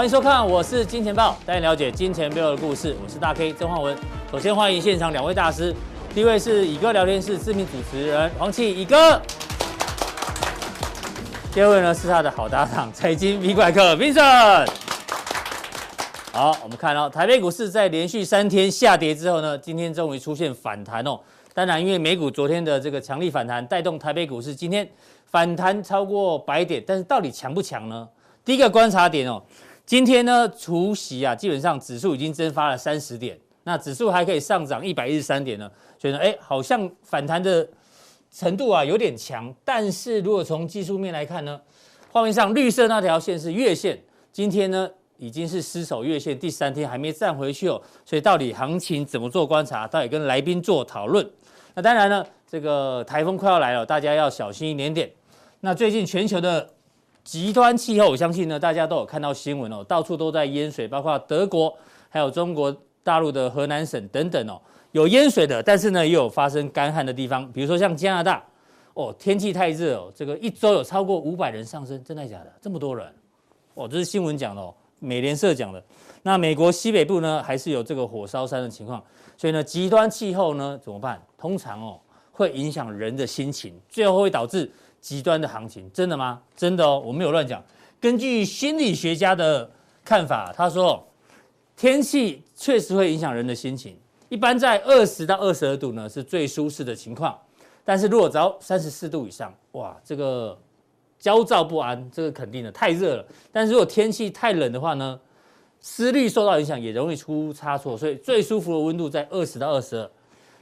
欢迎收看，我是金钱豹，带你了解金钱背后的故事。我是大 K 曾焕文。首先欢迎现场两位大师，第一位是乙哥聊天室知名主持人黄启乙哥，第二位呢是他的好搭档财经 V 怪客 Vincent。好，我们看到台北股市在连续三天下跌之后呢，今天终于出现反弹哦。当然，因为美股昨天的这个强力反弹，带动台北股市今天反弹超过百点。但是到底强不强呢？第一个观察点哦。今天呢，除夕啊，基本上指数已经蒸发了三十点，那指数还可以上涨一百一十三点呢，所以呢，哎，好像反弹的程度啊有点强。但是如果从技术面来看呢，画面上绿色那条线是月线，今天呢已经是失守月线第三天还没站回去哦，所以到底行情怎么做观察？到底跟来宾做讨论。那当然呢，这个台风快要来了，大家要小心一点点。那最近全球的。极端气候，我相信呢，大家都有看到新闻哦，到处都在淹水，包括德国，还有中国大陆的河南省等等哦，有淹水的，但是呢，也有发生干旱的地方，比如说像加拿大，哦，天气太热哦，这个一周有超过五百人上升，真的假的？这么多人？哦，这是新闻讲的哦，美联社讲的。那美国西北部呢，还是有这个火烧山的情况，所以呢，极端气候呢怎么办？通常哦，会影响人的心情，最后会导致。极端的行情，真的吗？真的哦，我没有乱讲。根据心理学家的看法，他说，天气确实会影响人的心情。一般在二十到二十二度呢，是最舒适的情况。但是如果只要三十四度以上，哇，这个焦躁不安，这个肯定的，太热了。但是如果天气太冷的话呢，思虑受到影响，也容易出差错。所以最舒服的温度在二十到二十二。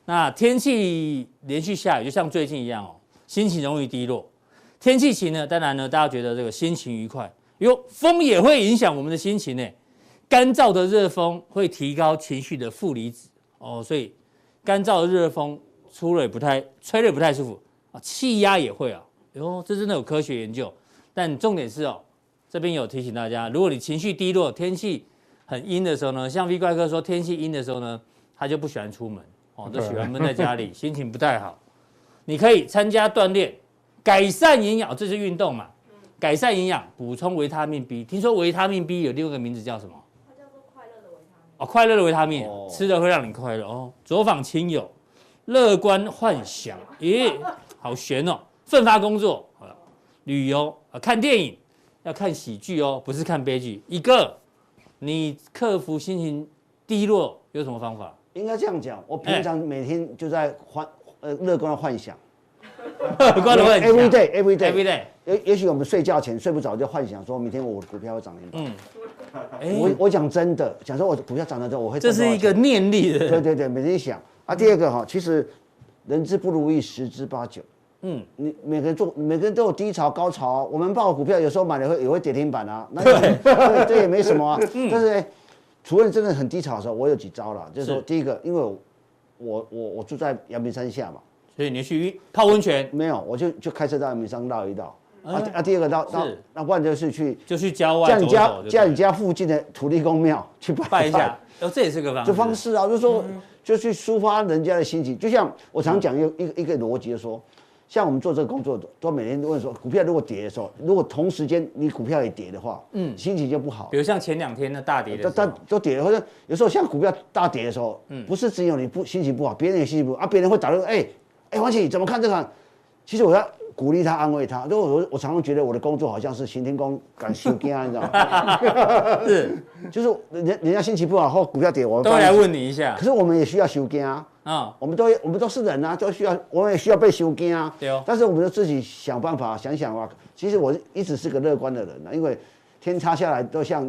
那天气连续下雨，就像最近一样哦。心情容易低落，天气晴呢，当然呢，大家觉得这个心情愉快。哟，风也会影响我们的心情呢。干燥的热风会提高情绪的负离子哦，所以干燥的热风出了也不太，吹了也不太舒服啊。气压也会啊，哟，这真的有科学研究。但重点是哦，这边有提醒大家，如果你情绪低落，天气很阴的时候呢，像 V 怪哥说，天气阴的时候呢，他就不喜欢出门哦，都喜欢闷在家里，心情不太好。你可以参加锻炼，改善营养，这是运动嘛？改善营养，补充维他命 B。听说维他命 B 有另外一个名字叫什么？它叫做快乐的维他命。哦，快乐的维他命，哦、吃了会让你快乐哦。走访亲友，乐观幻想，咦，好悬哦。奋发工作，旅游啊，看电影要看喜剧哦，不是看悲剧。一个，你克服心情低落有什么方法？应该这样讲，我平常每天就在欢。呃，乐观的幻想，乐观的幻想，every day，every day，every day。也也许我们睡觉前睡不着，就幻想说明天我的股票会涨停板。嗯，我我讲真的，讲说我股票涨了之后我会。这是一个念力的。对对对，每天想啊。第二个哈，其实人之不如意十之八九。嗯，你每个人做，每个人都有低潮高潮。我们报股票有时候买了会也会跌停板啊，那这也没什么啊。但是除了真的很低潮的时候，我有几招了，就是说第一个，因为我。我我我住在阳明山下嘛，所以你去泡温泉？没有，我就就开车到阳明山绕一绕。啊啊，第二个到到，那不然就是去就去郊外，叫你家叫你家附近的土地公庙去拜一下。哦，这也是个方式。就方式啊，就是说就去抒发人家的心情。就像我常讲一个一个一个逻辑，就说。像我们做这个工作，都每天都问说，股票如果跌的时候，如果同时间你股票也跌的话，嗯，心情就不好。比如像前两天的大跌的时候，它都跌，或者有时候像股票大跌的时候，嗯，不是只有你不心情不好，别人也心情不好啊，别人会打断，哎、欸，哎，哎，黄启怎么看这个？其实我要鼓励他，安慰他。如果我我常常觉得我的工作好像是行天宫赶修经，你知道吗？是，就是人家人家心情不好或股票跌，我都来问你一下。可是我们也需要修经啊。啊，我们都我们都是人啊，都需要，我们也需要被修经啊。对哦。但是我们就自己想办法，想想啊。其实我一直是个乐观的人啊，因为天塌下来都像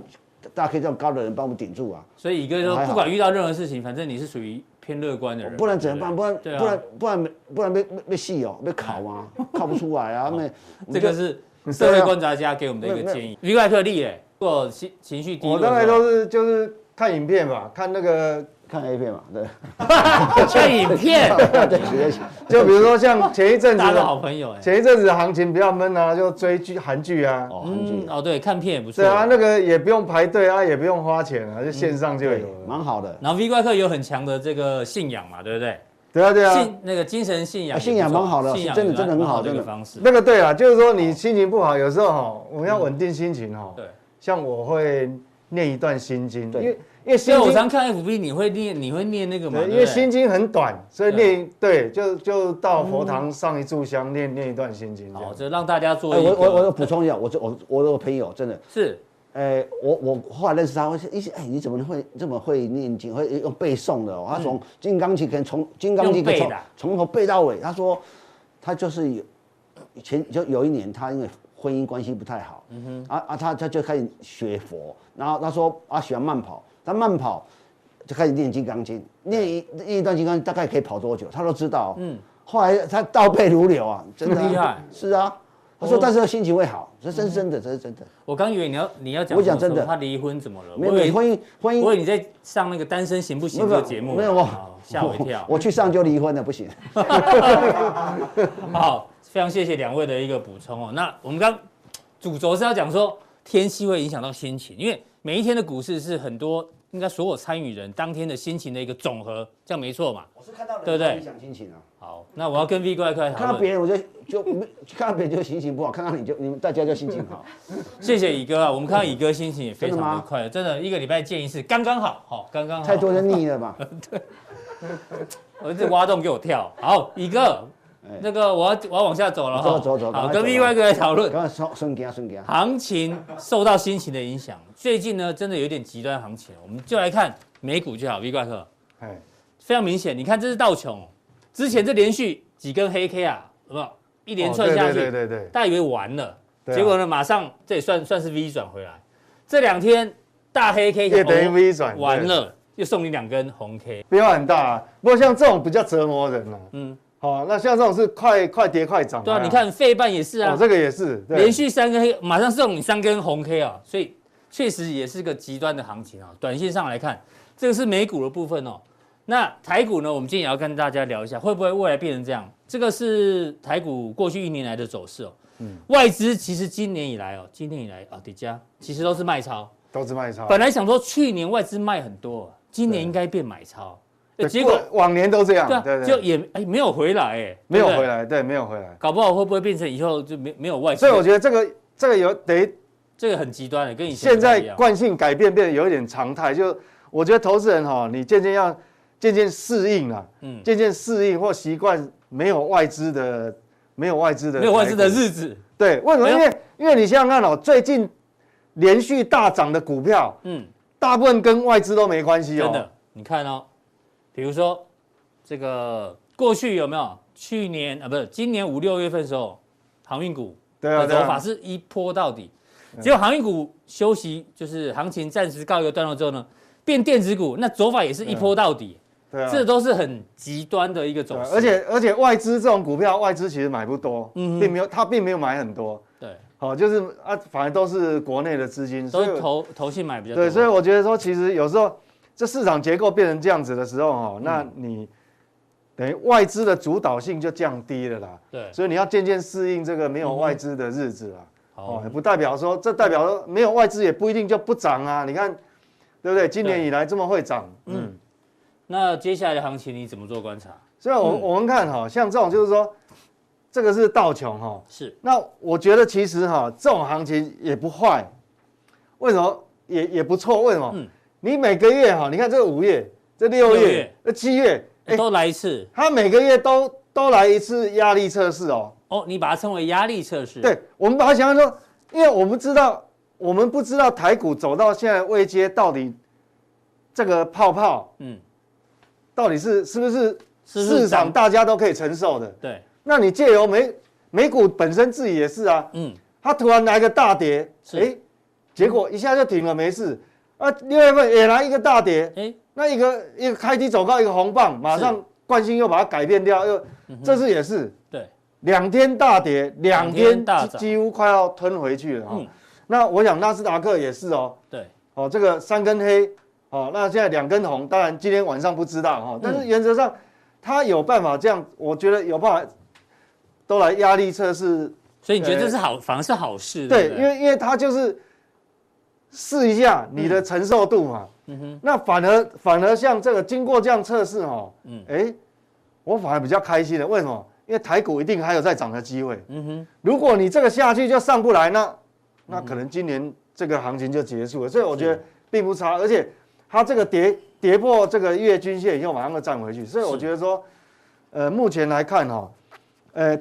大 K 这样高的人帮我们顶住啊。所以乙哥说，不管遇到任何事情，反正你是属于偏乐观的人。不然怎么办？不然不然不然不然被被戏哦，被考啊，考不出来啊。那这个是社会观察家给我们的一个建议。V 怪客力哎，如果情情绪低落，我大概都是就是看影片吧，看那个。看 A 片嘛，对，看影片，对，就比如说像前一阵子的好朋友，前一阵子的行情比较闷啊，就追剧韩剧啊，哦，韩剧，哦，对，看片也不错，对啊，那个也不用排队啊，也不用花钱啊，就线上就有，蛮好的。然后 V 怪客有很强的这个信仰嘛，对不对？对啊，对啊，信那个精神信仰，信仰蛮好的，真的真的很好这个方式。那个对啊，就是说你心情不好，有时候哈，我们要稳定心情哈，对，像我会。念一段心经，对因为因为心我常看 FB，你会念你会念那个吗？因为心经很短，所以念对，就就到佛堂上一炷香，念念一段心经好，样。这让大家做。我我我补充一下，我这我我有朋友真的，是哎，我我后来认识他，我说一些哎，你怎么会这么会念经，会用背诵的哦？他从《金刚经》可能从《金刚经》从从头背到尾。他说他就是有以前就有一年，他因为婚姻关系不太好，嗯哼，啊啊，他他就开始学佛，然后他说啊喜欢慢跑，他慢跑就开始念《金刚经》，念一念一段《金刚经》大概可以跑多久，他都知道。嗯，后来他倒背如流啊，真的啊厉害是啊。他说，但是他心情会好，这是真真的，这是真的。我刚以为你要你要讲，我讲真的他离婚怎么了？没有婚姻婚姻我以为你在上那个单身行不行这个节目，没有我好吓我一跳。我去上就离婚了，不行。好，非常谢谢两位的一个补充哦。那我们刚主轴是要讲说天气会影响到心情，因为每一天的股市是很多应该所有参与人当天的心情的一个总和，这样没错嘛？我是看到对不对影响心情啊。好，那我要跟 V 怪客来讨论。看到别人我就就没看到别人就心情不好，看到你就你们大家就心情好。谢谢乙哥啊，我们看到乙哥心情也非常真的快乐，真的一个礼拜见一次，刚刚好，好，刚刚好。太多人腻了吧？我这挖洞给我跳。好，乙哥，那个我要我要往下走了哈。走走走好，跟快走 V 怪客来讨论。刚刚顺顺给顺给行情受到心情的影响，最近呢真的有点极端行情，我们就来看美股就好。V 怪客哎，非常明显，你看这是道琼，之前这连续几根黑 K 啊，有没有一连串下去？哦对对对大家以为完了，结果呢马上这也算算是 V 转回来。这两天大黑 K 也等于哦 V 转完了，又送你两根红 K。变化很大啊。不过像这种比较折磨人了。嗯，好，那像这种是快快跌快涨。对啊，你看费半也是啊哦，，这个也是对连续三根黑，马上送你三根红 K 啊，所以确实也是个极端的行情啊。短线上来看，这个是美股的部分哦。那台股呢？我们今天也要跟大家聊一下，会不会未来变成这样？这个是台股过去一年来的走势哦。嗯，外资其实今年以来哦，今年以来啊，底加其实都是卖超。都是卖超。本来想说去年外资卖很多，今年应该变买超，对结果往年都这样，对啊，对对，就也哎没有回来哎，没有回，来，对，没有回来。搞不好会不会变成以后就没没有外资？所以我觉得这个这个有等于这个很极端的，跟以前现在惯性改变，变得有一点常态。就我觉得投资人哈，你渐渐要渐渐适应了，嗯，渐渐适应或习惯没有外资的没有外资的没有外资的日子，对，为什么？因为因为你想想看哦，最近连续大涨的股票，嗯，大部分跟外资都没关系哦。真的，你看哦，比如说这个过去有没有？去年啊，不是今年五六月份的时候，航运股对啊，的走法是一波到底，结果航运股休息，就是行情暂时告一个段落之后呢，变电子股，那走法也是一波到底，对啊，这都是很极端的一个走势。啊。而且而且外资这种股票，外资其实买不多，并没有它并没有买很多，对，好，就是啊，反而都是国内的资金，都是投投信买比较多。对，所以我觉得说，其实有时候这市场结构变成这样子的时候，哦，那嗯你等于外资的主导性就降低了啦。对，所以你要渐渐适应这个没有外资的日子啦。哦，也不代表说，这代表说没有外资也不一定就不涨啊。你看，对不对？今年以来这么会涨，嗯。那接下来的行情你怎么做观察？所以我，我们看哈，像这种就是说，这个是道琼哈。是，那我觉得其实哈，这种行情也不坏，为什么也也不错？为什么？嗯你每个月哈，你看这个五月、这六月这七月，哎，都来一次它每个月都都来一次压力测试哦。哦，你把它称为压力测试。对，我们把它想象说，因为我们知道，我们不知道台股走到现在未接到底这个泡泡，嗯，到底是是不是市场大家都可以承受的？对，那你借由美美股本身自己也是啊，嗯，它突然来个大跌，是哎，结果一下就停了，没事。啊，六月份也来一个大跌，哎，那一个一个开低走高一个红棒，马上惯性又把它改变掉，又这次也是。对，两天大跌，两两天天大涨。几乎快要吞回去了哈、嗯。那我想纳斯达克也是哦，对，哦这个三根黑，哦那现在两根红，当然今天晚上不知道哈、哦，但是原则上它有办法这样，我觉得有办法都来压力测试。所以你觉得这是好，反而是好事，对因为因为它就是试一下你的承受度嘛。嗯哼。那反而反而像这个经过这样测试哦，嗯，哎，我反而比较开心的，为什么？因为台股一定还有再涨的机会。嗯哼。如果你这个下去就上不来，那那可能今年这个行情就结束了。所以我觉得并不差，而且它这个跌跌破这个月均线以后马上就站回去，所以我觉得说，呃，目前来看哈，呃，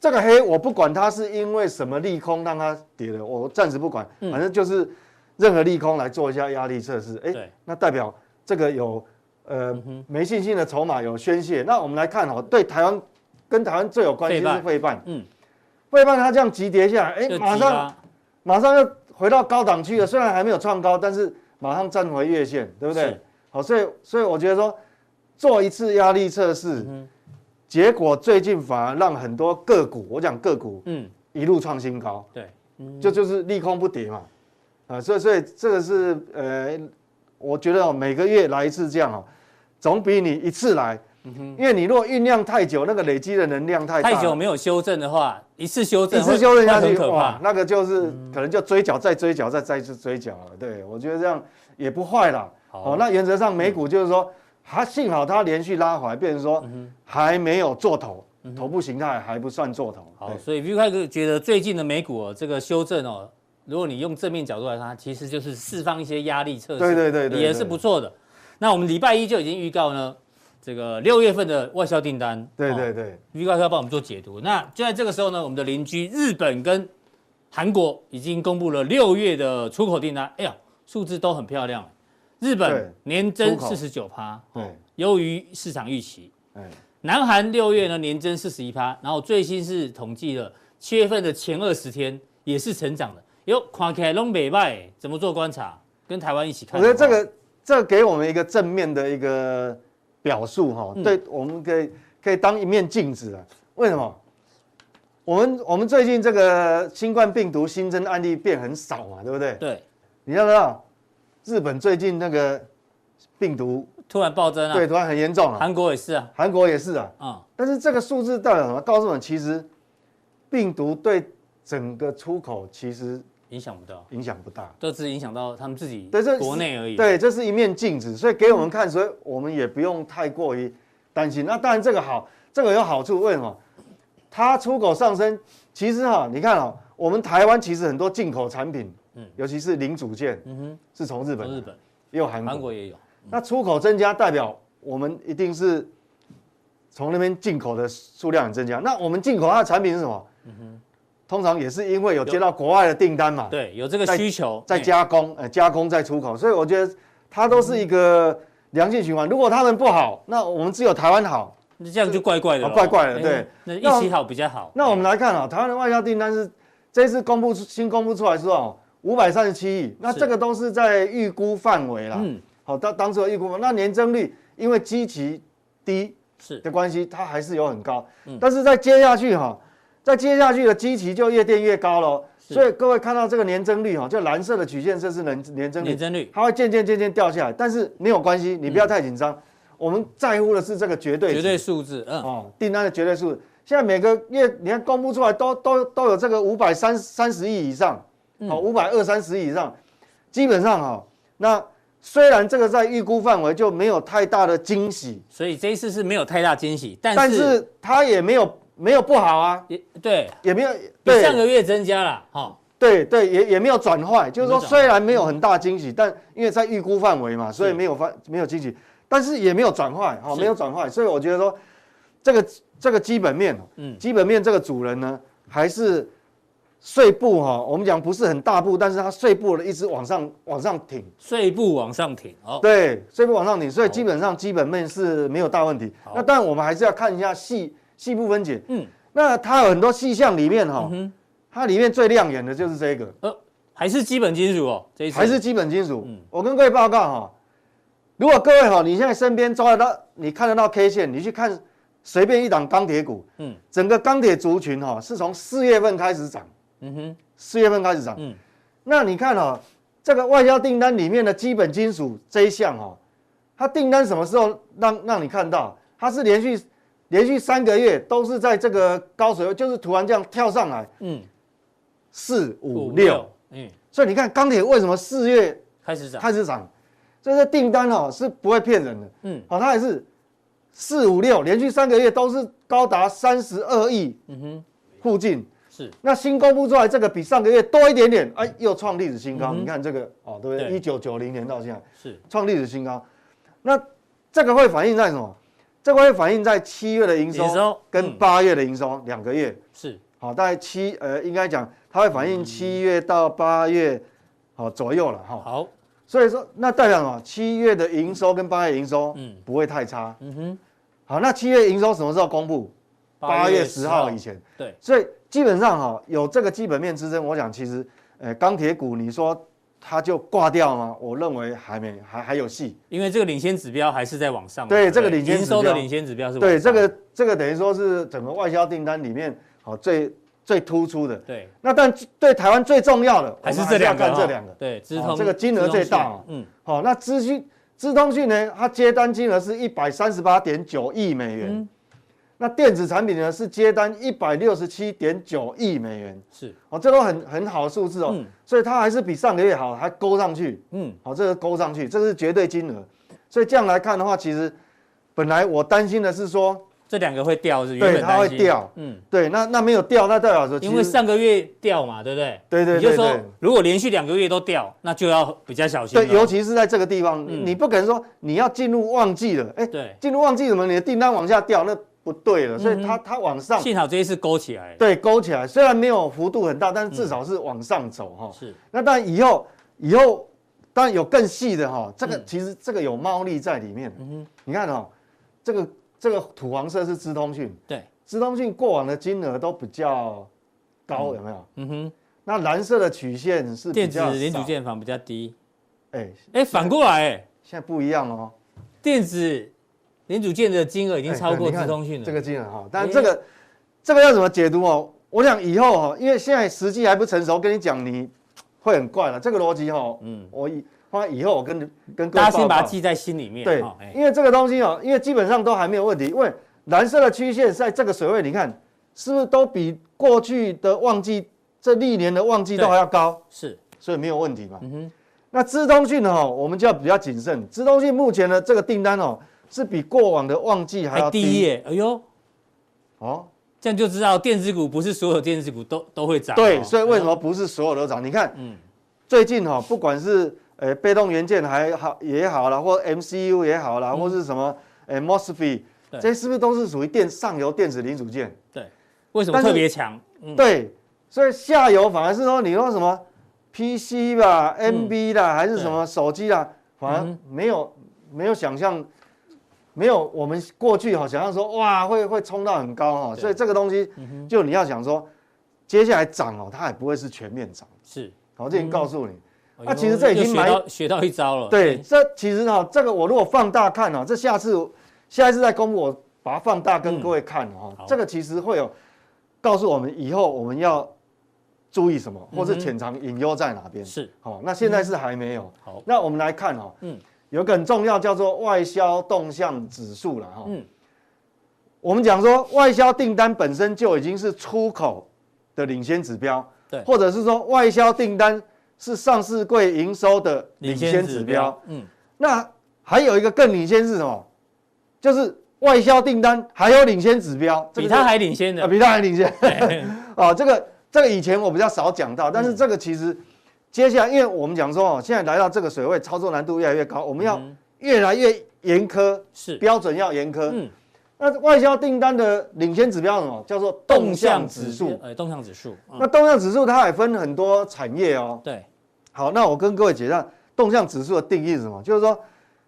这个黑我不管它是因为什么利空让它跌的，我暂时不管，反正就是任何利空来做一下压力测试，哎、欸，那代表这个有呃没信心的筹码有宣泄。那我们来看哈，对台湾跟台湾最有关系是费半，嗯，费半它这样急跌下来，哎、欸，马上马上又回到高档区了，虽然还没有创高，但是马上站回月线，对不对？好，所以所以我觉得说做一次压力测试，结果最近反而让很多个股，我讲个股，嗯，一路创新高，对，就就是利空不跌嘛，啊，所以所以这个是呃，我觉得哦，每个月来一次这样哦，总比你一次来，因为你如果酝酿太久，那个累积的能量太大，太久没有修正的话，一次修正，一次修正下去，哇，那个就是可能就追缴再追缴再再次追缴了，对，我觉得这样也不坏啦。哦，那原则上美股就是说，它幸好它连续拉回来，变成说还没有做头，头部形态还不算做头。好，所以 V 怪哥觉得最近的美股哦，这个修正哦，如果你用正面角度来看，其实就是释放一些压力测试，对对对，也是不错的。那我们礼拜一就已经预告呢，这个六月份的外销订单，对对对，V 怪哥要帮我们做解读。那就在这个时候呢，我们的邻居日本跟韩国已经公布了六月的出口订单，哎呀，数字都很漂亮。日本年增四十九趴，对，优于市场预期。南韩六月呢年增四十一趴，然后最新是统计了七月份的前二十天也是成长的。哟，看起来拢袂歹，怎么做观察？跟台湾一起看。我觉得这个这给我们一个正面的一个表述哈，对，我们可以可以当一面镜子啊。为什么？我们我们最近这个新冠病毒新增案例变很少嘛，对不对？对，你要知道。日本最近那个病毒突然暴增啊，对，突然很严重啊。韩国也是啊，韩国也是啊。啊，但是这个数字代表什么？告诉我们，其实病毒对整个出口其实影响不到，影响不大，都只影响到他们自己对，这国内而已。对，这是一面镜子，所以给我们看，所以我们也不用太过于担心。那当然这个好，这个有好处，为什么？它出口上升，其实哈，你看哦，我们台湾其实很多进口产品。嗯，尤其是零组件，嗯哼，是从日本，日本也有韩国，韩国也有。那出口增加，代表我们一定是从那边进口的数量很增加。那我们进口它的产品是什么？嗯哼，通常也是因为有接到国外的订单嘛，对，有这个需求，在加工，呃，加工再出口。所以我觉得它都是一个良性循环。如果他们不好，那我们只有台湾好，那这样就怪怪的，怪怪的，对，那一起好比较好。那我们来看啊，台湾的外销订单是这次公布出新公布出来之后。五百三十七亿，那这个都是在预估范围啦。嗯，好，当当时的预估，那年增率因为基期低是的关系，它还是有很高。嗯，但是在接下去哈，再接下去的基期就越垫越高了。所以各位看到这个年增率哈，就蓝色的曲线，这是年年增率，年增率。它会渐渐渐渐掉下来，但是没有关系，你不要太紧张。我们在乎的是这个绝对绝对数字，嗯，哦，订单的绝对数字，现在每个月你看公布出来都都都有这个五百三三十亿以上。好，五百二三十亿以上，基本上哈，那虽然这个在预估范围就没有太大的惊喜，所以这一次是没有太大惊喜，但是但是它也没有没有不好啊，也对，也没有比上个月增加了哈，对对，也也没有转坏，就是说虽然没有很大惊喜，但因为在预估范围嘛，所以没有发没有惊喜，但是也没有转坏，哈，没有转坏，所以我觉得说这个这个基本面，嗯，基本面这个主人呢还是。碎步哈，我们讲不是很大步，但是它碎步的一直往上往上挺，碎步往上挺，哦，对，碎步往上挺，所以基本上基本面是没有大问题。那当然我们还是要看一下细细部分解，嗯，那它有很多细项里面哈，它里面最亮眼的就是这个，呃，还是基本金属哦，这一次。还是基本金属。嗯，我跟各位报告哈，如果各位哈，你现在身边抓得到，你看得到 K 线，你去看随便一档钢铁股，嗯，整个钢铁族群哈是从四月份开始涨。嗯哼，四月份开始涨。嗯，那你看哦，这个外销订单里面的基本金属这一项哦，它订单什么时候让让你看到？它是连续连续三个月都是在这个高水位，就是突然这样跳上来。嗯，四五六，嗯，所以你看钢铁为什么四月开始涨？开始涨，这个订单哦是不会骗人的。嗯，好，它也是四五六连续三个月都是高达三十二亿。嗯哼，附近。是。那新公布出来这个比上个月多一点点，哎，又创历史新高。你看这个哦，对不对？一九九零年到现在是创历史新高。那这个会反映在什么？这个会反映在七月的营收跟八月的营收两个月是好，大概七呃，应该讲它会反映七月到八月好左右了哈。好，所以说那代表什么？七月的营收跟八月营收嗯不会太差。嗯哼。好，那七月营收什么时候公布？八月十号以前。对。所以基本上哈有这个基本面支撑，我想其实呃钢铁股你说。它就挂掉吗？我认为还没，还还有戏，因为这个领先指标还是在往上。对，这个领先指标，营收的领先指标是。对，这个这个等于说是整个外销订单里面好最最突出的。对。那但对台湾最重要的还是这两个，这两个。对，资通这个金额最大。嗯。好，那资讯资通讯呢？它接单金额是一百三十八点九亿美元。那电子产品呢，是接单一百六十七点九亿美元，是。哦，这都很很好的数字哦，嗯、所以它还是比上个月好，还勾上去，嗯，好，这个勾上去，这是绝对金额，所以这样来看的话，其实本来我担心的是说这两个会掉，是对，它会掉，嗯，对，那那没有掉，那代表说因为上个月掉嘛，对不对？对对对，也就是说如果连续两个月都掉，那就要比较小心，对，尤其是在这个地方，嗯、你不可能说你要进入旺季了，哎，对，进入旺季怎么你的订单往下掉？那？不对了，所以它它往上，幸好这一次勾起来，对，勾起来，虽然没有幅度很大，但是至少是往上走哈。是，那当然以后以后当然有更细的哈，这个其实这个有猫腻在里面。嗯哼，你看哈，这个这个土黄色是资通讯，对，资通讯过往的金额都比较高，有没有？嗯哼，那蓝色的曲线是电子零组件房比较低，哎哎，反过来。哎，现在不一样哦，电子。零组件的金额已经超过资通讯了，这个金额哈，但这个这个要怎么解读哦？我想以后哈，因为现在时机还不成熟，跟你讲你会很怪了。这个逻辑哈，嗯，我以放在以后我跟跟大家先把它记在心里面。对，因为这个东西哦，因为基本上都还没有问题。因为蓝色的曲线在这个水位，你看是不是都比过去的旺季这历年的旺季都还要高？是，所以没有问题嘛。嗯哼。那资通讯呢？我们就要比较谨慎。资通讯目前的这个订单哦。是比过往的旺季还要低耶！哎呦，哦，这样就知道电子股不是所有电子股都都会涨。对，所以为什么不是所有都涨？你看，嗯，最近哈，不管是呃被动元件还好也好啦，或 MCU 也好了，或是什么呃 MOSFET，这些是不是都是属于电上游电子零组件？对，为什么特别强？对，所以下游反而是说你说什么 PC 吧、NB 啦，还是什么手机啦，反而没有没有想象。没有，我们过去哈想象说哇会会冲到很高哈，所以这个东西就你要想说，接下来涨哦，它也不会是全面涨。是，我这已经告诉你。那其实这已经学学到一招了。对，这其实哈，这个我如果放大看哦，这下次下一次再公布，我把它放大跟各位看哈，这个其实会有告诉我们以后我们要注意什么，或是潜藏隐忧在哪边。是，好，那现在是还没有。好，那我们来看哈，嗯。有个很重要叫做外销动向指数了哈。嗯，我们讲说外销订单本身就已经是出口的领先指标，对，或者是说外销订单是上市柜营收的领先指标。嗯，那还有一个更领先是什么？就是外销订单还有领先指标，比它还领先的，比它还领先。哦，这个这个以前我比较少讲到，但是这个其实。接下来，因为我们讲说哦，现在来到这个水位，操作难度越来越高，我们要越来越严苛，是标准要严苛。嗯，那外销订单的领先指标是什么？叫做动向指数。呃，动向指数。那动向指数它还分很多产业哦。对。好，那我跟各位解释动向指数的定义是什么？就是说，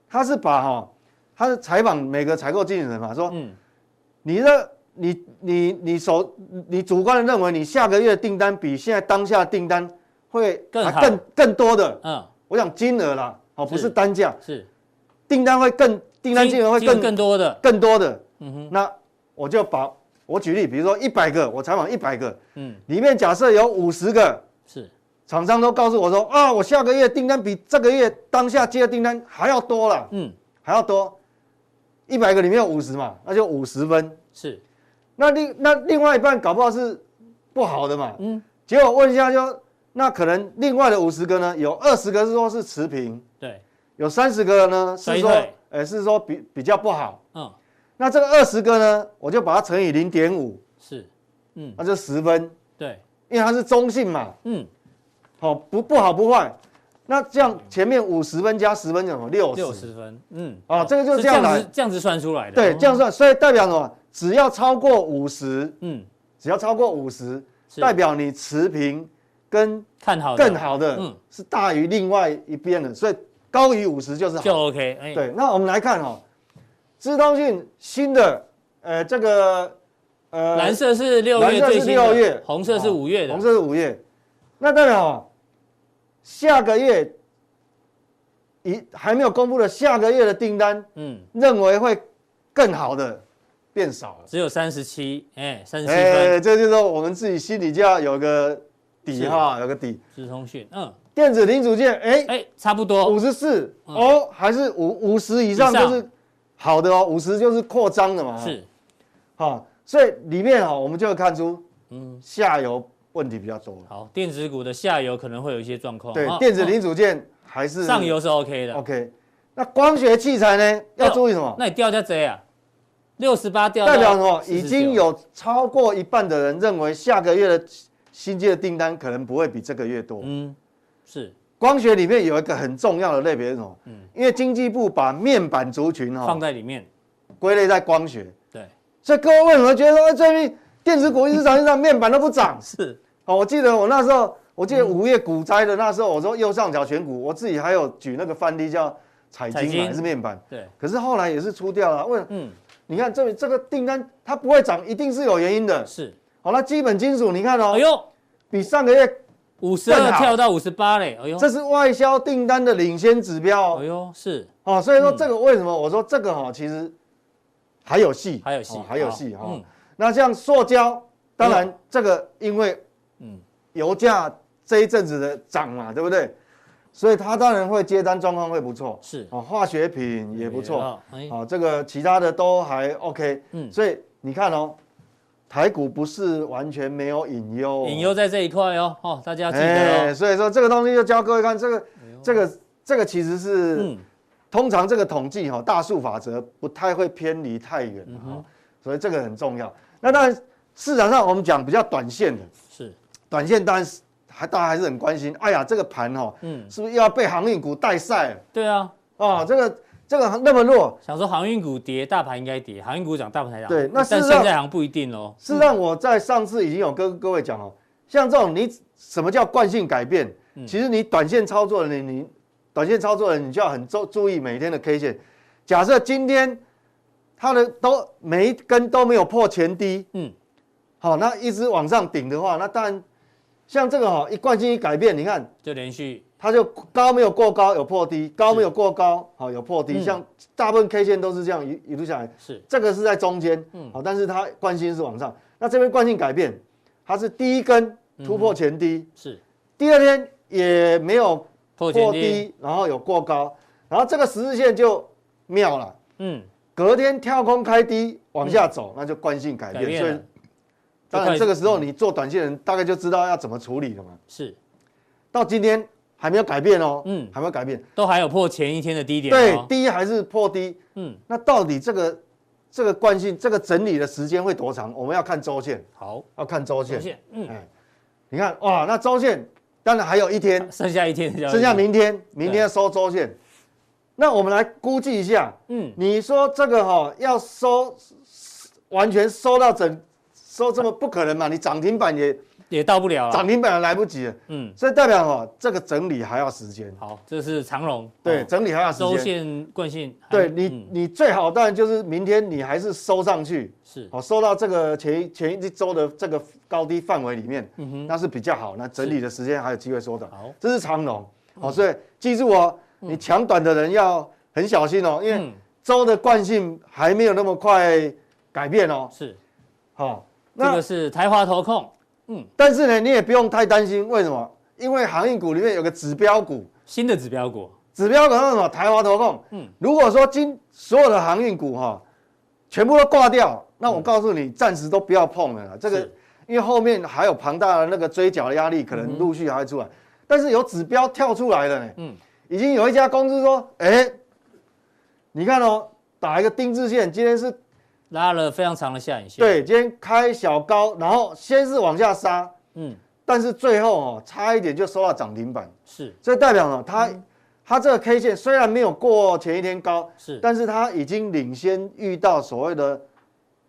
它是把哈，它是采访每个采购经理人嘛，说，嗯，你的你你你手你主观的认为你下个月订单比现在当下订单。会更更更多的，嗯，我想金额啦，哦，不是单价，是。订单会更订单金额会更更多的。更多的，嗯哼，那我就把我举例，比如说一百个，我采访一百个，嗯，里面假设有五十个是。厂商都告诉我说啊，我下个月订单比这个月当下接的订单还要多了，嗯，还要多，一百个里面有五十嘛，那就五十分是，那另那另外一半搞不好是不好的嘛，嗯，结果问一下就。那可能另外的五十个呢，有二十个是说是持平，对，有三十个呢是说，呃，是说比比较不好，嗯，那这个二十个呢，我就把它乘以零点五，是，嗯，那就十分，对，因为它是中性嘛，嗯，好不不好不坏。那这样前面五十分加十分怎么？六六十分，嗯，啊，这个就是这样来，这样子算出来的。对，这样算，所以代表什么？只要超过五十，嗯，只要超过五十，代表你持平跟看好更好的，嗯，是大于另外一边的，所以高于五十就是好，就 OK。对，那我们来看哈，资通讯新的，呃，这个，呃，蓝色是六月，蓝色是六月，红色是五月的，红色是五月，那代表。下个月，一还没有公布的下个月的订单，嗯，认为会更好的变少了，只有三十七，哎，三十七分，哎，这就是说我们自己心里就要有个底哈，有个底。直通讯，嗯，电子零组件，哎哎，差不多五十四哦，还是五五十以上就是好的哦，五十就是扩张的嘛，是，好，所以里面哈，我们就会看出，嗯，下游。问题比较多。好，电子股的下游可能会有一些状况。对，电子零组件还是上游是 OK 的。OK，那光学器材呢？要注意什么？那你掉下贼啊？六十八掉。代表什么？已经有超过一半的人认为下个月的新机的订单可能不会比这个月多。嗯，是。光学里面有一个很重要的类别是什么？嗯，因为经济部把面板族群哈放在里面，归类在光学。对。所以各位为什么觉得说最近电子股一直涨一直涨，面板都不涨？是。哦，我记得我那时候，我记得五月股灾的那时候，我说右上角选股，我自己还有举那个范例叫彩晶还是面板？对。可是后来也是出掉了。为嗯，你看这这个订单它不会涨，一定是有原因的。是。好了，基本金属你看哦，哎呦，比上个月五十二跳到五十八嘞，哎呦，这是外销订单的领先指标。哎呦，是。哦，所以说这个为什么？我说这个哈，其实还有戏，还有戏，还有戏哈。那像塑胶，当然这个因为。嗯，油价这一阵子的涨嘛，对不对？所以它当然会接单状况会不错，是。哦，化学品也不错，哦，这个其他的都还 OK，嗯，所以你看哦，台股不是完全没有隐忧，隐忧在这一块哦，哦，大家记得哦。所以说这个东西就教各位看，这个这个这个其实是，通常这个统计哈，大数法则不太会偏离太远哈，所以这个很重要。那当然市场上我们讲比较短线的。是短线当然还大家还是很关心，哎呀，这个盘哦，嗯，是不是又要被航运股带赛？对啊，哦，这个这个那么弱，想说航运股跌，大盘应该跌，航运股涨，大盘才涨。对，那但现在好像不一定哦。事实上，我在上次已经有跟各位讲哦，像这种你什么叫惯性改变？其实你短线操作的你，你短线操作的你就要很注注意每天的 K 线。假设今天它的都每一根都没有破前低，嗯，好，那一直往上顶的话，那当然。像这个哈，一惯性一改变，你看就连续，它就高没有过高，有破低，高没有过高，好有破低。像大部分 K 线都是这样一一路下来，是。这个是在中间，嗯，好，但是它惯性是往上。那这边惯性改变，它是第一根突破前低，是。第二天也没有破低，然后有过高，然后这个十字线就妙了，嗯，隔天跳空开低往下走，那就惯性改变，所以。当然，这个时候你做短线人大概就知道要怎么处理了嘛。是，到今天还没有改变哦，嗯，还没有改变，都还有破前一天的低点。对，低还是破低，嗯，那到底这个这个惯性这个整理的时间会多长？我们要看周线。好，要看周线。周线，嗯，哎，你看哇，那周线当然还有一天，剩下一天，剩下明天，明天要收周线。那我们来估计一下，嗯，你说这个哈要收完全收到整。收这么不可能嘛？你涨停板也也到不了，涨停板也来不及了。嗯，所以代表哦，这个整理还要时间。好，这是长荣。对，整理还要时间。周线惯性。对你，你最好当然就是明天你还是收上去，是，好收到这个前一前一周的这个高低范围里面，嗯哼，那是比较好。那整理的时间还有机会缩短。好，这是长荣。好，所以记住哦，你抢短的人要很小心哦，因为周的惯性还没有那么快改变哦。是，好。这个是台华投控，嗯，但是呢，你也不用太担心，为什么？因为航运股里面有个指标股，新的指标股，指标股是什么？台华投控，嗯，如果说今所有的航运股哈，全部都挂掉，那我告诉你，暂时都不要碰了。这个，因为后面还有庞大的那个追缴的压力，可能陆续还会出来。但是有指标跳出来了呢，嗯，已经有一家公司说，哎，你看哦，打一个丁字线，今天是。拉了非常长的下影线。对，今天开小高，然后先是往下杀，嗯，但是最后哦，差一点就收到涨停板，是，这代表呢，它、嗯、它这个 K 线虽然没有过前一天高，是，但是它已经领先遇到所谓的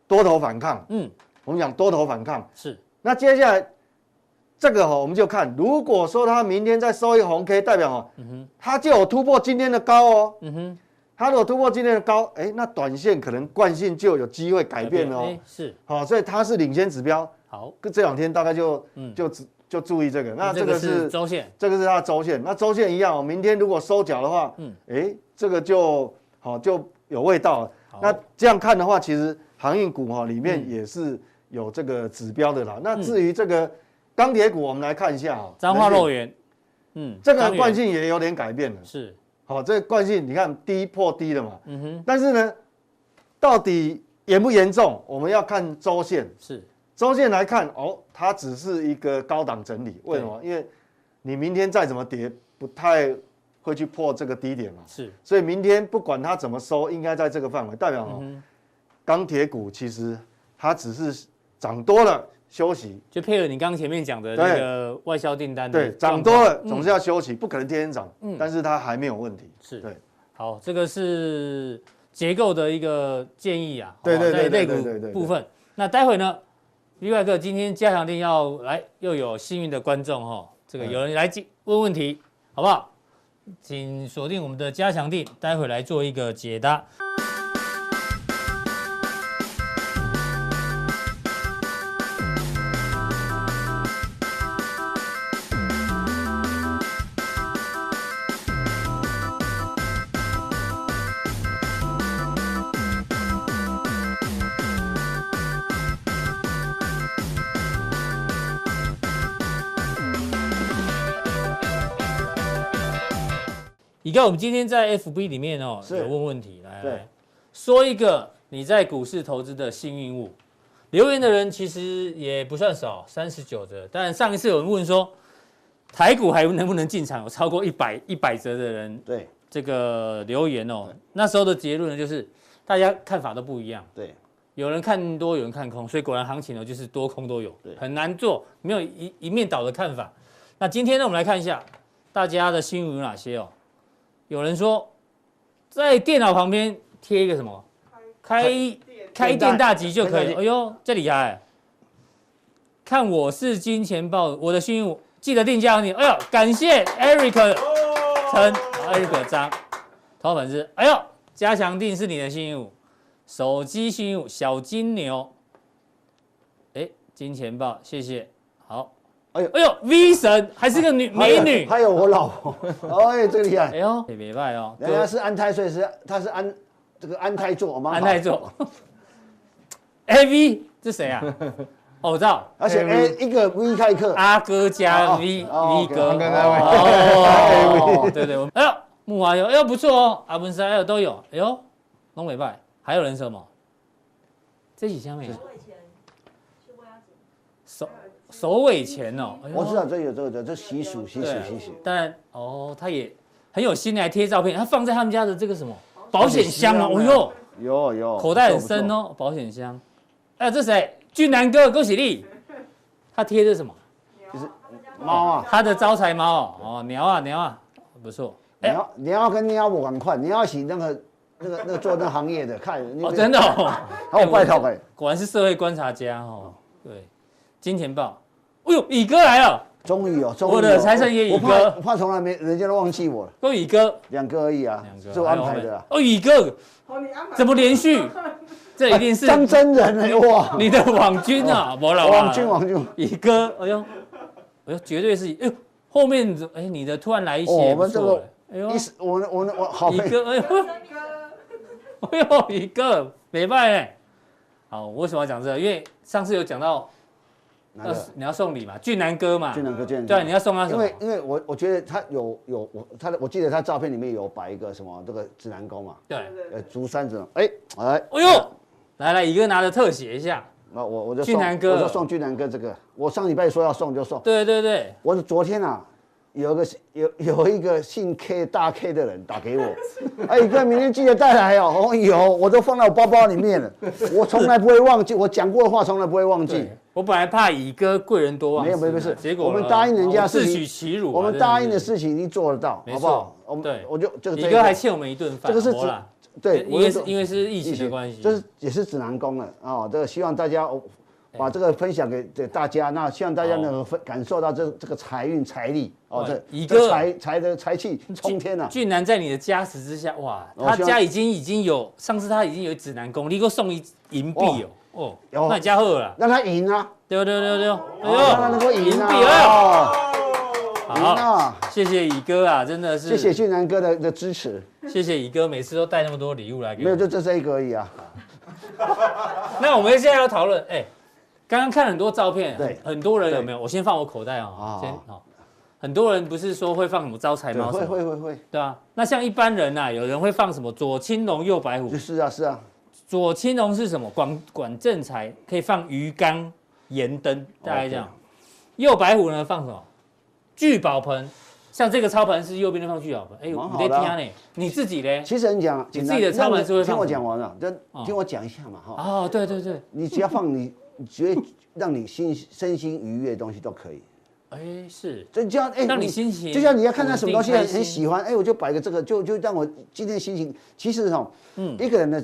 多头反抗，嗯，我们讲多头反抗。是，那接下来这个哈，我们就看，如果说它明天再收一个红 K，代表哦，嗯哼，它就有突破今天的高哦，嗯哼。它如果突破今天的高，哎，那短线可能惯性就有机会改变了哦。是，好，所以它是领先指标。好，这两天大概就就就注意这个。那这个是周线，这个是它的周线。那周线一样，明天如果收脚的话，嗯，哎，这个就好就有味道了。那这样看的话，其实航运股哈里面也是有这个指标的啦。那至于这个钢铁股，我们来看一下啊，彰化肉圆，嗯，这个惯性也有点改变了。是。好，这个惯性你看低破低了嘛？嗯哼。但是呢，到底严不严重？我们要看周线。是。周线来看，哦，它只是一个高档整理。为什么？因为你明天再怎么跌，不太会去破这个低点嘛。是。所以明天不管它怎么收，应该在这个范围。代表哦，钢铁股其实它只是涨多了。休息。就配合你刚刚前面讲的那个外销订单，对，涨多了总是要休息，不可能天天涨，嗯，但是它还没有问题，是。对，好，这个是结构的一个建议啊，对对对，在类股部分，那待会呢，另外一个今天加强定要来又有幸运的观众哈，这个有人来问问题，好不好？请锁定我们的加强定，待会来做一个解答。看，我们今天在 FB 里面哦，有问问题，来来，说一个你在股市投资的幸运物。留言的人其实也不算少，三十九则。但上一次有人问说，台股还能不能进场？有超过一百一百则的人对这个留言哦。那时候的结论呢，就是大家看法都不一样。对，有人看多，有人看空，所以果然行情呢就是多空都有，很难做，没有一一面倒的看法。那今天呢，我们来看一下大家的幸运有哪些哦。有人说，在电脑旁边贴一个什么？开开店大吉就可以。哎呦，这厉害！看我是金钱豹，我的幸运，记得定价你。哎呦，感谢 Eric 陈，Eric 张，头粉丝。哎呦，加强定是你的幸运，手机幸运小金牛。哎，金钱豹，谢谢。好。哎呦哎呦，V 神还是个女美女，还有我老婆，哎，这个厉害，哎呦，也别拜哦，人家是安胎，所以是他是安这个安胎座，安胎座，A V 这谁啊？哦，我知道，而且 A 一个 V 开课，阿哥加 V V 哥，哦，对对，哎呦，木华有，哎呦不错哦，阿文山哎呦都有，哎呦，龙尾拜，还有人什么？这几下面。首尾钱哦，我知道这有这个这，这习俗习俗习俗。但哦，他也很有心来贴照片，他放在他们家的这个什么保险箱啊？哦哟，有有，口袋很深哦，保险箱。哎，这谁？俊南哥，恭喜你！他贴的什么？就是猫啊，他的招财猫哦，鸟啊鸟啊，不错。鸟鸟跟鸟不赶快，鸟是那个那个那个做那行业的，看哦，真的哦，好拜托哎，果然是社会观察家哦，对，金钱豹。哎呦，宇哥来了！终于哦，我的财神爷宇哥，我怕从来没人家都忘记我了。都宇哥，两个而已啊，是我安排的。哦，宇哥，怎么连续？这一定是张真人哎哇！你的网军啊，我老网军网军，宇哥，哎呦，哎呦，绝对是哎呦，后面哎你的突然来一些，我们这个哎呦，我我我好宇哥，哎呦，哎呦，宇哥，没办哎。好，我为什么要讲这个？因为上次有讲到。那你要送礼嘛？俊南哥嘛？俊南哥，俊南哥。对，你要送他什么？因为因为我我觉得他有有我他的，我记得他照片里面有摆一个什么这个指南宫嘛。对。呃，竹山子。哎哎。哎呦，来来，一个拿着特写一下。那我我就俊南哥，我就送俊南哥这个。我上礼拜说要送就送。对对对。我是昨天啊，有一个有有一个姓 K 大 K 的人打给我，哎哥，明天记得带来哦。哦有，我都放在我包包里面了。我从来不会忘记，我讲过的话从来不会忘记。我本来怕乙哥贵人多忘事，没有没有没事结果我们答应人家自取其辱啊。我们答应的事情一定做得到，好不好？我们对我就这个乙哥还欠我们一顿饭，这个是指对，因为是因为是疫情的关系，这是也是指南宫了啊。这个希望大家哦把这个分享给给大家，那希望大家能够分感受到这这个财运财力哦，这乙哥这财财的财气冲天啊！俊男在你的加持之下，哇，他家已经已经有上次他已经有指南宫，你给我送一银币哦，哦，有那家伙了，让他赢啊！对对对对，哦让他能够赢啊！赢好，啊！谢谢乙哥啊，真的是谢谢俊南哥的的支持，谢谢乙哥，每次都带那么多礼物来给我。没有就就这一个而已啊。那我们现在要讨论，哎，刚刚看很多照片，对很多人有没有？我先放我口袋啊好，先好。很多人不是说会放什么招财猫，会会会会，对啊。那像一般人呐，有人会放什么左青龙右白虎。是啊是啊，左青龙是什么？管管正财，可以放鱼缸、盐灯，大概这样。右白虎呢放什么？聚宝盆，像这个操盘是右边的放聚宝盆。哎呦，蛮好的啊你在听呢？你自己呢？其实你讲，你自己的操盘是会放听我讲完了，就哦听我讲一下嘛哈。哦，对对对，你只要放你你觉得让你心身心愉悦的东西都可以。哎是，就这样，哎，让你心情就像你要看到什么东西很喜欢，哎，我就摆个这个，就就让我今天心情。其实哈，嗯，一个人的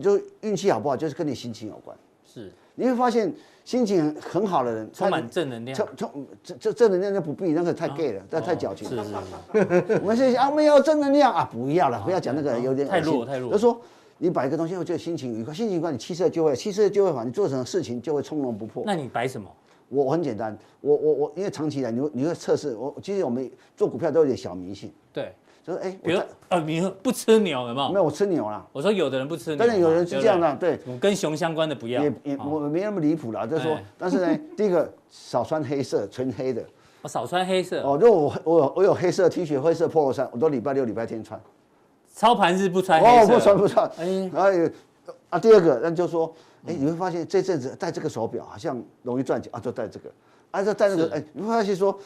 就运气好不好，就是跟你心情有关。是你会发现心情很好的人，充满正能量。充充这这正能量就不必，那个太 gay 了，那太矫情。是是是，我们是啊，我们要正能量啊，不要了，不要讲那个有点太弱太弱就说你摆一个东西，我觉得心情愉快，心情愉快，你气色就会气色就会好，你做什么事情就会从容不迫。那你摆什么？我我很简单，我我我因为长期以来你会你会测试我，其实我们做股票都有点小迷信，对，就是哎，比如我呃，你不吃牛有没有？没有我吃牛啦，我说有的人不吃牛，但是有人是这样的，对，对，跟熊相关的不要。也也哦我没那么离谱啦，就是说哎，但是呢，第一个少穿黑色，纯黑的。我少穿黑色。哦，如果我我我有黑色 T 恤、灰色 polo 衫，我都礼拜六、礼拜天穿。操盘是不穿黑哦，不穿不穿。哎然后有啊，第二个，那就说，哎，你会发现这阵子戴这个手表好像容易赚钱啊，就戴这个。啊，就戴那个，是哎，你会发现说，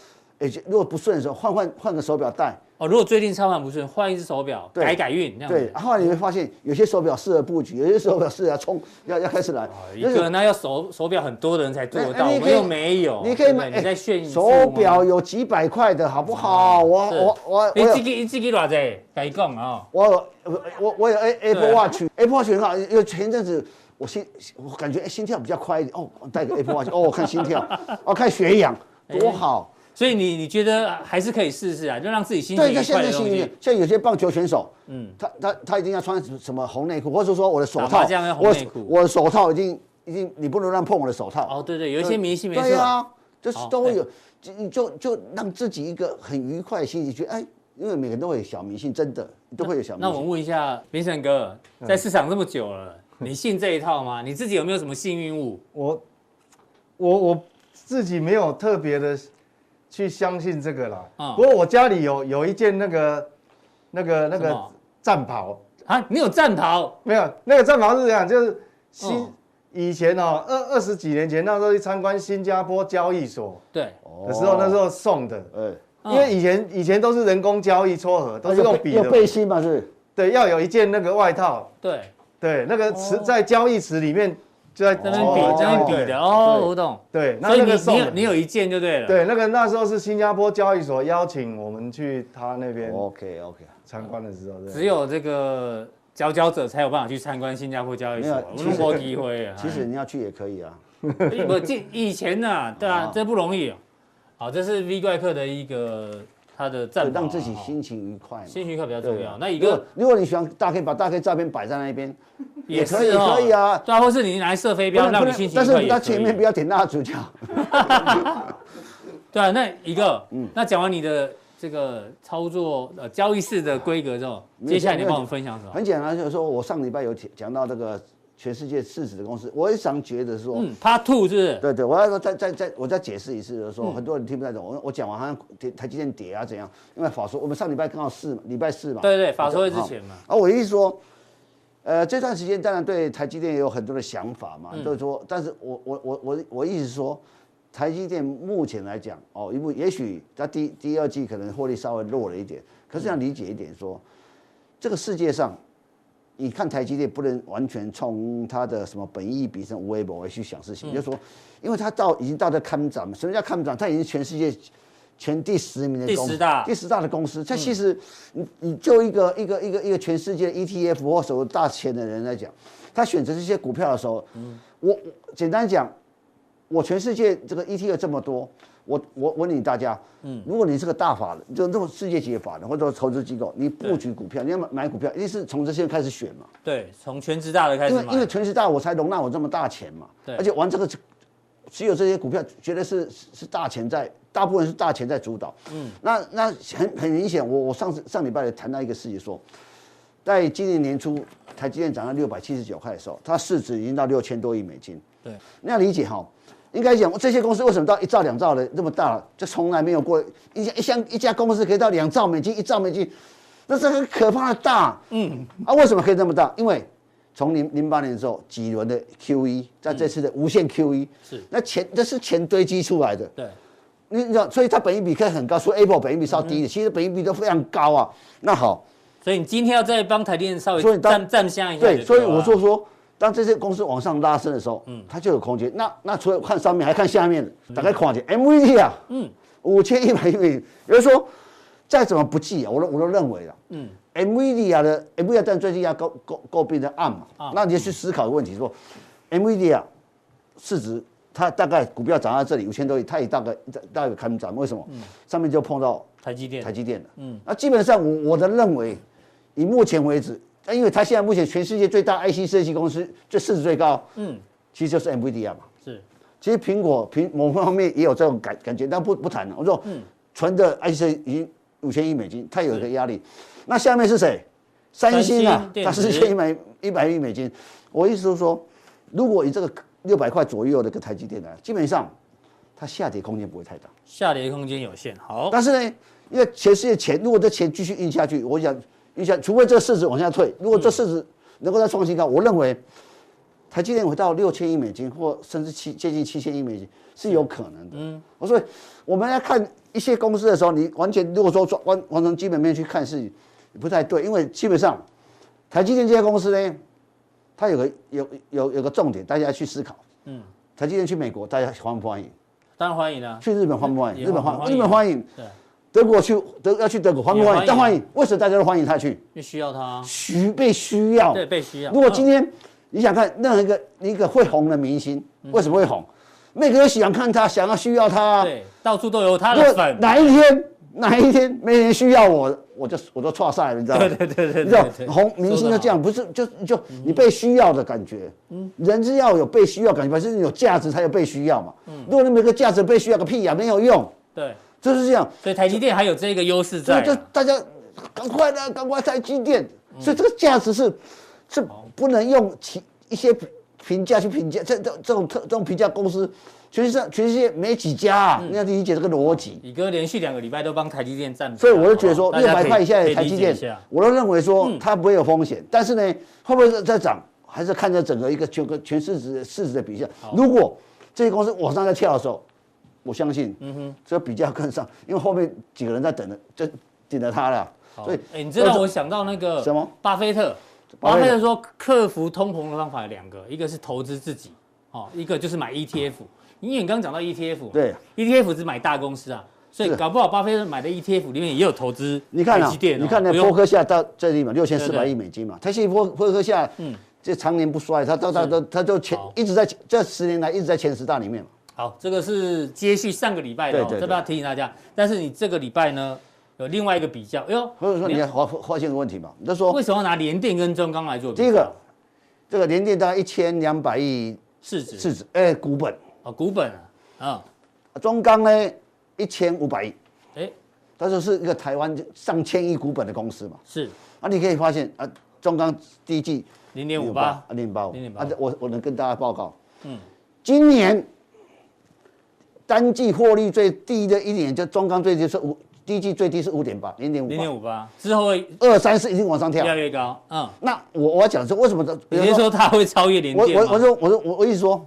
哎，如果不顺的时候，换换换个手表戴。哦，如果最近操盘不顺，换一只手表，对改改运这样子。对，然后来你会发现，有些手表适合布局，有些手表适合冲，要要开始来。一个那要手手表很多的人才做得到，我们又没有。你可以买你在炫手表有几百块的好不好？我我我我你自己自己偌济？跟你讲啊，我我我我有 Apple 对 Watch，Apple Watch 很好，因为前阵子我心我感觉哎心跳比较快一点，哦，我戴个 Apple Watch，哦，我看心跳，哦，看血氧多好。所以你你觉得还是可以试试啊，就让自己心情对，愉快的东西在心里。像有些棒球选手，嗯，他他他一定要穿什么红内裤，或者说我的手套红我内裤我的手套已经已经你不能乱碰我的手套。哦，对对，有一些迷信没错。对啊，就是都会有，就就就让自己一个很愉快的心情，觉得哎，因为每个人都会有小迷信，真的都会有小迷那我信。问一下明成哥，在市场这么久了，你信这一套吗？你自己有没有什么幸运物？我我我自己没有特别的去相信这个啦。嗯不过我家里有有一件那个那个那个战袍，啊，你有战袍？没有那个战袍是这样，就是新、嗯以前哦，二二十几年前那时候去参观新加坡交易所。对，哦的时候，那时候送的。哎，嗯因为以前以前都是人工交易撮合，都是用笔有的，背心嘛，是？对，要有一件那个外套，对，对，那个池在交易池里面就在在那边哦比，在那边比的哦，对我懂。对，那所以你那个送的你有你有一件就对了。，对，那个那时候是新加坡交易所邀请我们去他那边 OK OK，参观的时候，只有这个佼佼者才有办法去参观新加坡交易所没有，我们没机会啊。其实你要去也可以啊。哎不，这以前呢，对啊 啊，这不容易哦。好，这是 V 怪客的一个他的战对，袍啊，让自己哦心情愉快嘛。心情愉快比较重要那一个如果你喜欢大 K，把大 K 照片摆在那边，也可以，可以啊。对啊，或是你拿来射飞镖，让你心情但是你到愉快也可以。前面不要点蜡烛就好。对啊，那一个，嗯那讲完你的这个操作呃交易室的规格之后，接下来你帮我们分享什么？很简单，就是说我上礼拜有讲到这个全世界市值的公司，我也想觉得说，嗯，Part Two 是不是？对对，我要说再再再我再解释一次，就是说嗯很多人听不太懂。我我讲完好像台台积电跌啊怎样？因为法说我们上礼拜刚好四嘛，礼拜四嘛。对对，法说会之前嘛。啊，我的意思说，呃，这段时间当然对台积电也有很多的想法嘛，嗯就是说，但是我我我我我意思说，台积电目前来讲，哦，因为也许它第第二季可能获利稍微弱了一点，可是要理解一点说，这个世界上你看台积电不能完全从它的什么本意比上微博去想事情，就是说，因为它到已经到这看涨，什么叫看涨？它已经全世界全第十名的公司，第十大，第十大的公司。它其实你你就一个一个一个一个全世界 ETF 或什么大钱的人来讲，他选择这些股票的时候，我我简单讲，我全世界这个 ETF 这么多。我我问你大家，嗯，如果你是个大法人，就这种世界级的法人或者说投资机构，你布局股票，你要买买股票，一定是从这些开始选嘛？对，从全职大的开始。因为因为全职大我才容纳我这么大钱嘛。对。而且玩这个，只有这些股票，绝对是是大钱在，大部分是大钱在主导。嗯。那那很很明显，我我上次上礼拜也谈到一个事情，说，在今年年初，台积电涨到六百七十九块的时候，它市值已经到六千多亿美金。对。你要理解哈。应该讲，这些公司为什么到一兆两兆的这么大了，就从来没有过一家一箱一家公司可以到两兆美金、一兆美金，那是很可怕的大。嗯，啊，为什么可以这么大？因为从零零八年的时候几轮的 QE，在这次的无限 QE，是那钱这是钱堆积出来的。对，你知道，所以它本益比可以很高，所以 Apple 本益比稍低的，其实本益比都非常高啊。那好，所以你今天要再帮台电稍微站站相一下。对，所以我就说。当这些公司往上拉升的时候，嗯，它就有空间。那那除了看上面，还看下面，大概看一下 MVD 啊，嗯，五千一百亿美元。有人说，再怎么不济啊，我都我都认为了，嗯，MVD 啊的 MVD 但最近要购购购并的案嘛，啊，那你就去思考个问题，说 MVD 啊市值它大概股票涨到这里五千多亿，它也大概大概看涨，为什么？嗯，上面就碰到台积电，台积电的，嗯，那基本上我我的认为，以目前为止。因为它现在目前全世界最大 IC 设计公司，最市值最高，嗯，其实就是 NVIDIA 嘛。是，其实苹果苹某方面也有这种感感觉，但不不谈了。我说，嗯，纯的 IC 已经五千亿美金，它有一个压力。那下面是谁？三星啊，它四千一百一百亿美金。我意思是说，如果以这个六百块左右的一个台积电来，基本上它下跌空间不会太大。下跌空间有限。好，但是呢，因为全世界钱，如果这钱继续印下去，我想。你想，除非这个市值往下退，如果这市值能够再创新高，我认为台积电回到六千亿美金，或甚至七接近七千亿美金是有可能的。嗯，我说我们来看一些公司的时候，你完全如果说完完成基本面去看是不太对，因为基本上台积电这家公司呢，它有个有有有个重点，大家去思考。嗯，台积电去美国，大家欢不欢迎？当然欢迎啊。去日本欢不欢迎？日本欢日本欢迎。对。德国去德要去德国欢不欢迎？当欢迎。为什么大家都欢迎他去？因为需要他。需被需要。对，被需要。如果今天你想看任何一个一个会红的明星，为什么会红？每个人喜欢看他，想要需要他。对，到处都有他的粉。哪一天哪一天没人需要我，我就我都错赛了，你知道吗？对对对对。你知道红明星就这样，不是就就你被需要的感觉。嗯。人是要有被需要感觉，反正你有价值才有被需要嘛。嗯。如果你没个价值，被需要个屁呀，没有用。对。就是这样，所以台积电还有这个优势在。就大家赶快的，赶快台积电。所以这个价值是是不能用其一些评价去评价。这这这种特这种评价公司，全世界全世界没几家啊。你要理解这个逻辑。李哥连续两个礼拜都帮台积电站，所以我就觉得说六百块以下的台积电，我都认为说它不会有风险。但是呢，会不会再涨，还是看着整个一个全个全市值市值的比较。如果这些公司往上在跳的时候。我相信，嗯哼，这比较跟上，因为后面几个人在等着，就顶着他了。所以，哎，你知道我想到那个什么？巴菲特，巴菲特说克服通膨的方法有两个，一个是投资自己，哦，一个就是买 ETF。因为你刚刚讲到 ETF，对，ETF 只买大公司啊，所以搞不好巴菲特买的 ETF 里面也有投资。你看啊，你看那波克夏到这里嘛，六千四百亿美金嘛，他现在波波克夏，嗯，这常年不衰，他他都他就前一直在这十年来一直在前十大里面嘛。好，这个是接续上个礼拜的，哦，这边要提醒大家。但是你这个礼拜呢，有另外一个比较，哎呦，或者说你要发发现个问题嘛？你就说为什么要拿联电跟中钢来做？第一个，这个联电大概一千两百亿市值，市值，哎，股本。啊，股本啊，啊，中钢呢一千五百亿，哎，它就是一个台湾上千亿股本的公司嘛。是，啊，你可以发现啊，中钢第一季零点五八，啊，零点八五，零点八，啊，我我能跟大家报告，嗯，今年。单季获利最低的一年，就中钢最低是五，第一季最低是五点八，零点五八，零点五八之后二三四一定往上跳，越来越高。嗯，那我我要讲的是为什么的？比如说它会超越联电。我我我说我说我我意思说，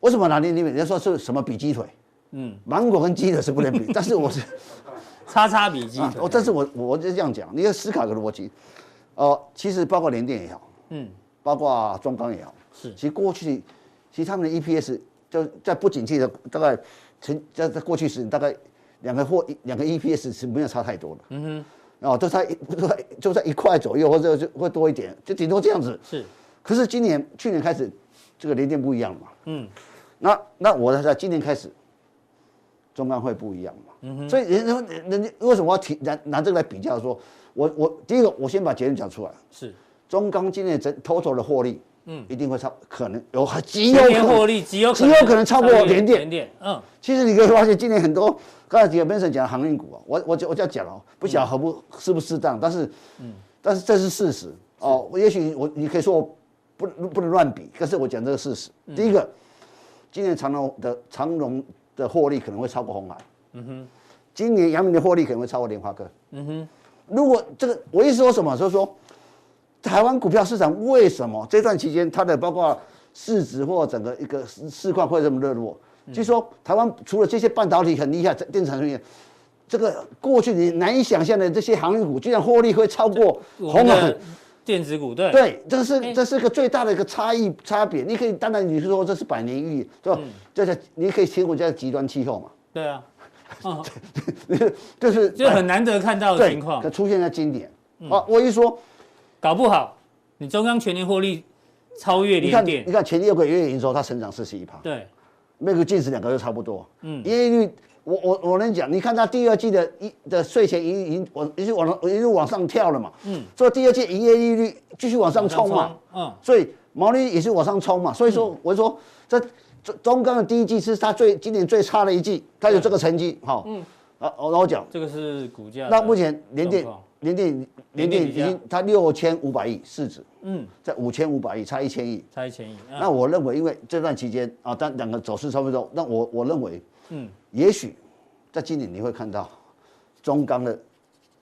为什么拿联电？人家说是什么比鸡腿？嗯，芒果跟鸡腿是不能比，但是我是叉叉比鸡腿。我但是我我就这样讲，你要思考个逻辑。哦，其实包括联电也好，嗯，包括中钢也好，是，其实过去，其实他们的 EPS 就在不景气的大概，曾在在过去十年大概两个或两个 EPS 是没有差太多的，嗯哼，然后都在都在就在一块左右，或者就会多一点，就顶多这样子。是，可是今年去年开始这个联电不一样嘛，嗯，那那我在今年开始，中钢会不一样嘛，嗯哼，所以人人人家为什么要提拿拿这个来比较说？我我第一个，我先把结论讲出来。是，中钢今年整 total 的获利，嗯，一定会超，可能有极有可能获利极有极有可能超过联电。联电，嗯，其实你可以发现，今年很多刚才几个 Benson 讲的航运股啊，我我我就要讲哦，不晓得合不适不适当，但是，嗯，但是这是事实哦。也许我你可以说我不不能乱比，可是我讲这个事实。第一个，今年长隆的长隆的获利可能会超过红海，嗯哼，今年阳明的获利可能会超过联发科，嗯哼。如果这个我意思说什么？就是说，台湾股票市场为什么这段期间它的包括市值或整个一个市况会这么热络？据说台湾除了这些半导体很厉害，电子产业，这个过去你难以想象的这些航运股，居然获利会超过红海电子股。对对，这是这是个最大的一个差异差别。你可以当然你是说这是百年一遇，对吧？这是你可以称呼叫极端气候嘛？对啊。哦，就是就很难得看到的情况，出现在今年。啊，我一说，搞不好你中钢全年获利超越联电。你看前六个月营收它成长四十一趴，对，每个净值两个月差不多。嗯，营业率，我我我能讲，你看它第二季的一的税前盈盈往一直往一路往上跳了嘛。嗯，所以第二季营业利率继续往上冲嘛。嗯，所以毛利也是往上冲嘛。所以说，我说这。中钢的第一季是它最今年最差的一季，它有这个成绩，好，嗯，啊，我然后讲，这个是股价。那目前联电，联电，联电已经它六千五百亿市值，嗯，在五千五百亿，差一千亿，差一千亿。那我认为，因为这段期间啊，但两个走势差不多，那我我认为，嗯，也许在今年你会看到中钢的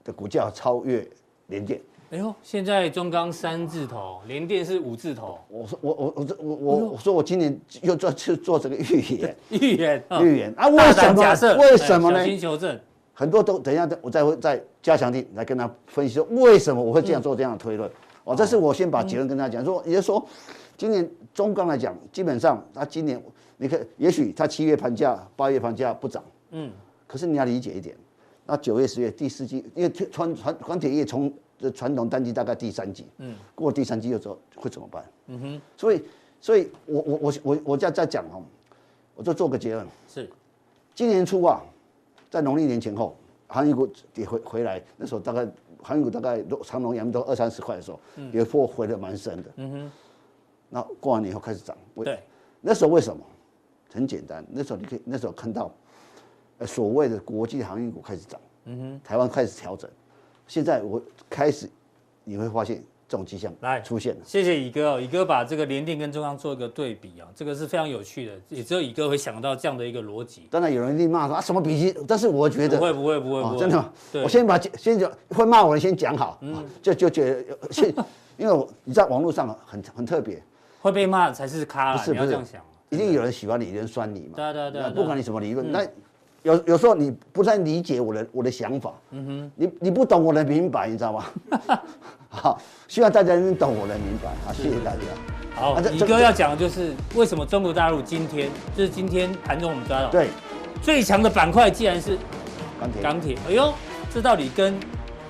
的股价超越联电。哎呦，现在中钢三字头，联电是五字头。我说我我我这我我我说我今年又做去做这个预言，预言预言啊？为什么？为什么呢？小心求证。很多都等一下，我再会再加强地来跟他分析说为什么我会这样做这样的推论。哦，这是我先把结论跟他讲说，也就是说，今年中钢来讲，基本上他今年你看，也许他七月盘价、八月盘价不涨，嗯，可是你要理解一点，那九月、十月第四季，因为传传钢铁业从这传统淡季大概第三季，嗯，过第三季又走会怎么办？嗯哼，所以，所以我我我我我再再讲哦，我就做个结论，是，今年初啊，在农历年前后，航运股也回回来，那时候大概航运股大概长荣、阳明都二三十块的时候，嗯，也破回的蛮深的，嗯哼，那过完年以后开始涨，对，那时候为什么？很简单，那时候你可以那时候看到，呃，所谓的国际航运股开始涨，嗯哼，台湾开始调整。现在我开始，你会发现这种迹象来出现了。谢谢乙哥哦，乙哥把这个联电跟中钢做一个对比啊，这个是非常有趣的，也只有乙哥会想到这样的一个逻辑。当然有人一定骂说啊什么比较，但是我觉得不会不会不会不会，真的吗？我先把先讲会骂我的先讲好，嗯，就就觉得先，因为我你在网络上很很特别，会被骂才是咖，不是不是。这样想，一定有人喜欢你，有人酸你嘛，对对对，不管你什么理论那。有有时候你不太理解我的我的想法，嗯哼，你你不懂我的明白，你知道吗？好，希望大家能懂我的明白，好，谢谢大家。好，李哥要讲的就是为什么中国大陆今天就是今天盘中我们抓到。对。最强的板块，既然是钢铁。钢铁，哎呦，这到底跟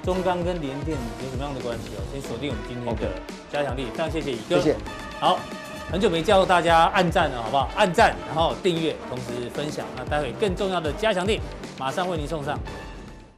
中钢跟联电有什么样的关系哦？先锁定我们今天的加强力，非常谢谢李哥，谢谢，好。很久没叫大家按赞了，好不好？按赞，然后订阅，同时分享。那待会更重要的加强錠马上为您送上。